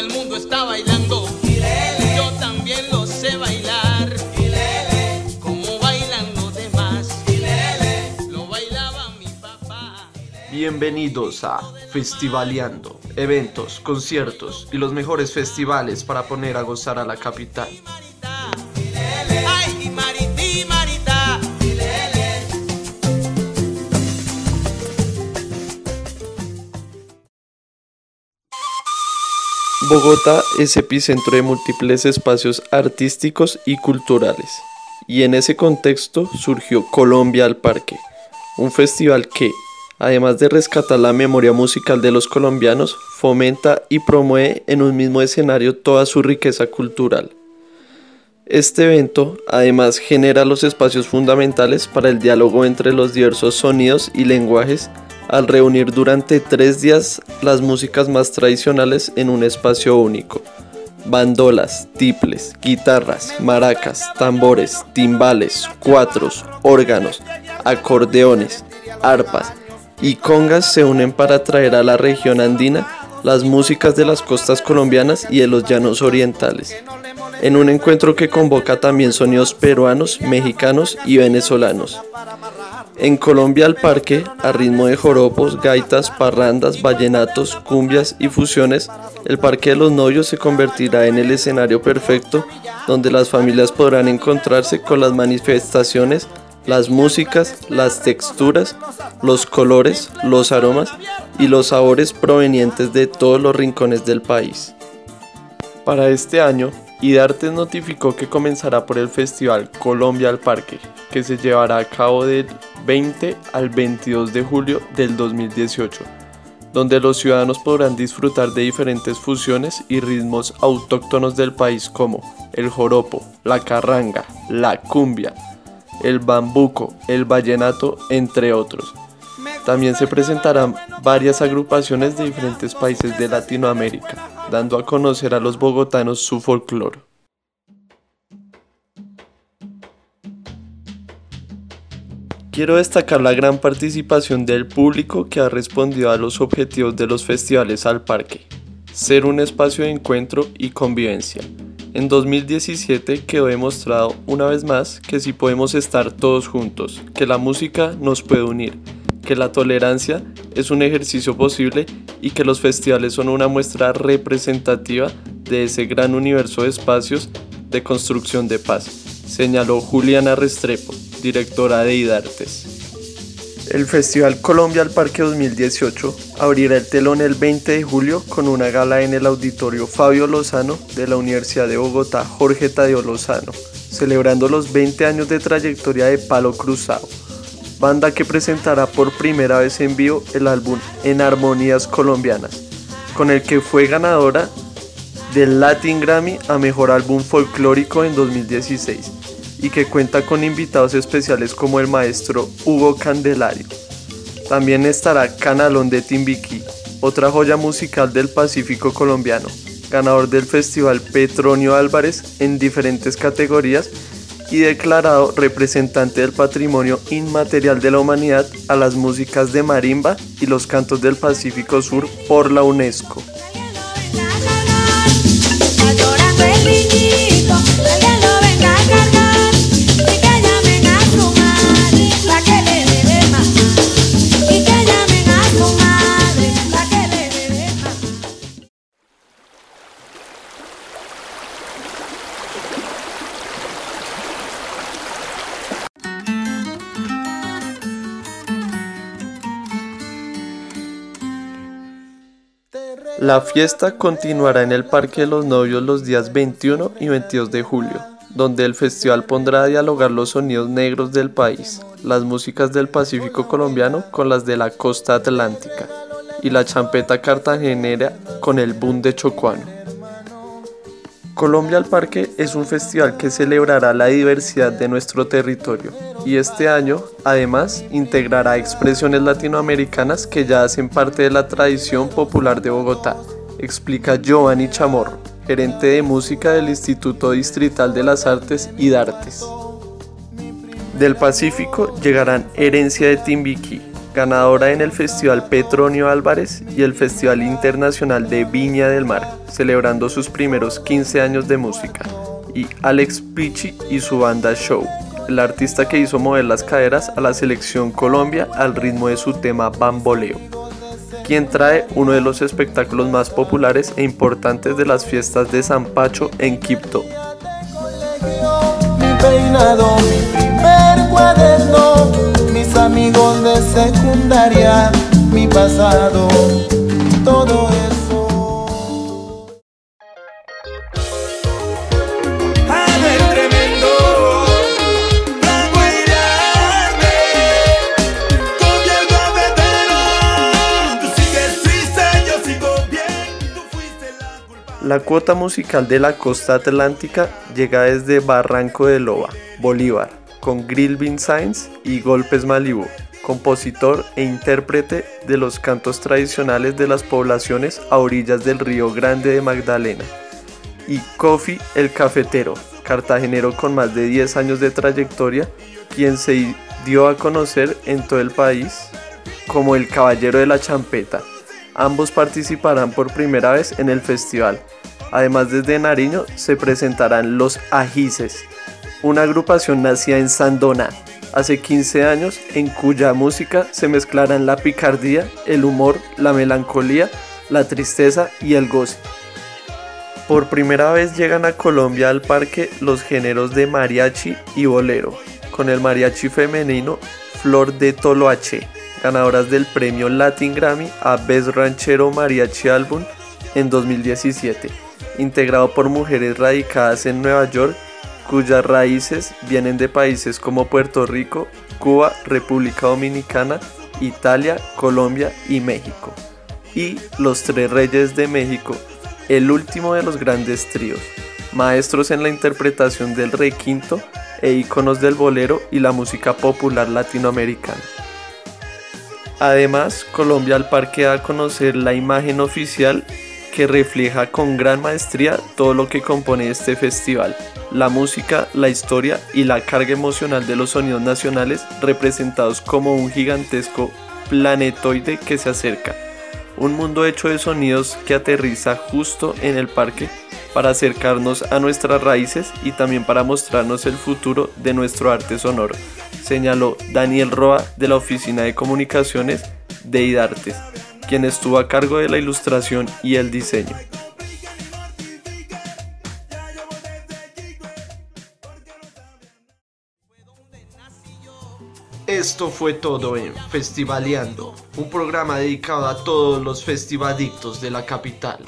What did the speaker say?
el mundo está bailando. Yo también lo sé bailar. Como bailan los demás. Lo bailaba mi papá. Bienvenidos a Festivaleando, eventos, conciertos y los mejores festivales para poner a gozar a la capital. Bogotá es epicentro de múltiples espacios artísticos y culturales, y en ese contexto surgió Colombia al Parque, un festival que, además de rescatar la memoria musical de los colombianos, fomenta y promueve en un mismo escenario toda su riqueza cultural. Este evento además genera los espacios fundamentales para el diálogo entre los diversos sonidos y lenguajes al reunir durante tres días las músicas más tradicionales en un espacio único. Bandolas, tiples, guitarras, maracas, tambores, timbales, cuatros, órganos, acordeones, arpas y congas se unen para traer a la región andina las músicas de las costas colombianas y de los llanos orientales, en un encuentro que convoca también sonidos peruanos, mexicanos y venezolanos. En Colombia al parque, a ritmo de joropos, gaitas, parrandas, vallenatos, cumbias y fusiones, el Parque de los Novios se convertirá en el escenario perfecto donde las familias podrán encontrarse con las manifestaciones, las músicas, las texturas, los colores, los aromas y los sabores provenientes de todos los rincones del país. Para este año, IDARTES notificó que comenzará por el Festival Colombia al Parque, que se llevará a cabo del 20 al 22 de julio del 2018, donde los ciudadanos podrán disfrutar de diferentes fusiones y ritmos autóctonos del país como el joropo, la carranga, la cumbia, el bambuco, el vallenato, entre otros. También se presentarán varias agrupaciones de diferentes países de Latinoamérica, dando a conocer a los bogotanos su folclore. Quiero destacar la gran participación del público que ha respondido a los objetivos de los festivales al parque, ser un espacio de encuentro y convivencia. En 2017 quedó demostrado una vez más que si podemos estar todos juntos, que la música nos puede unir, que la tolerancia es un ejercicio posible y que los festivales son una muestra representativa de ese gran universo de espacios de construcción de paz, señaló Juliana Restrepo, directora de IDARTES. El Festival Colombia al Parque 2018 abrirá el telón el 20 de julio con una gala en el auditorio Fabio Lozano de la Universidad de Bogotá Jorge Tadeo Lozano, celebrando los 20 años de trayectoria de Palo Cruzado, banda que presentará por primera vez en vivo el álbum En Armonías Colombianas, con el que fue ganadora del Latin Grammy a Mejor Álbum Folclórico en 2016 y que cuenta con invitados especiales como el maestro Hugo Candelario. También estará Canalón de Timbiquí, otra joya musical del Pacífico colombiano, ganador del Festival Petronio Álvarez en diferentes categorías y declarado representante del patrimonio inmaterial de la humanidad a las músicas de marimba y los cantos del Pacífico Sur por la UNESCO. La fiesta continuará en el Parque de los Novios los días 21 y 22 de julio, donde el festival pondrá a dialogar los sonidos negros del país, las músicas del Pacífico colombiano con las de la costa atlántica y la champeta cartagenera con el boom de Chocuano. Colombia al Parque es un festival que celebrará la diversidad de nuestro territorio y este año además integrará expresiones latinoamericanas que ya hacen parte de la tradición popular de Bogotá, explica Giovanni Chamorro, gerente de música del Instituto Distrital de las Artes y Dartes. Del Pacífico llegarán Herencia de Timbiquí, ganadora en el Festival Petronio Álvarez y el Festival Internacional de Viña del Mar, celebrando sus primeros 15 años de música, y Alex Pichi y su banda Show, el artista que hizo mover las caderas a la selección Colombia al ritmo de su tema Bamboleo, quien trae uno de los espectáculos más populares e importantes de las fiestas de San Pacho en Quibdó. Mi peinado, mi primer cuaderno, mis amigos de secundaria, mi pasado, todo eso. La cuota musical de la costa atlántica llega desde Barranco de Loba, Bolívar, con Grill Bean Signs y Golpes Malibú, compositor e intérprete de los cantos tradicionales de las poblaciones a orillas del río Grande de Magdalena. Y Kofi el Cafetero, cartagenero con más de 10 años de trayectoria, quien se dio a conocer en todo el país como el Caballero de la Champeta. Ambos participarán por primera vez en el festival. Además desde Nariño se presentarán Los Ajices, una agrupación nacida en Sandona hace 15 años en cuya música se mezclarán la picardía, el humor, la melancolía, la tristeza y el goce. Por primera vez llegan a Colombia al parque los géneros de mariachi y bolero, con el mariachi femenino Flor de Toloache, ganadoras del premio Latin Grammy a Best Ranchero Mariachi Album en 2017, integrado por mujeres radicadas en Nueva York cuyas raíces vienen de países como Puerto Rico, Cuba, República Dominicana, Italia, Colombia y México. Y Los Tres Reyes de México, el último de los grandes tríos, maestros en la interpretación del requinto e íconos del bolero y la música popular latinoamericana. Además, Colombia al Parque da a conocer la imagen oficial que refleja con gran maestría todo lo que compone este festival, la música, la historia y la carga emocional de los sonidos nacionales representados como un gigantesco planetoide que se acerca, un mundo hecho de sonidos que aterriza justo en el parque para acercarnos a nuestras raíces y también para mostrarnos el futuro de nuestro arte sonoro, señaló Daniel Roa de la Oficina de Comunicaciones de IDARTES quien estuvo a cargo de la ilustración y el diseño. Esto fue todo en Festivaleando, un programa dedicado a todos los festivalictos de la capital.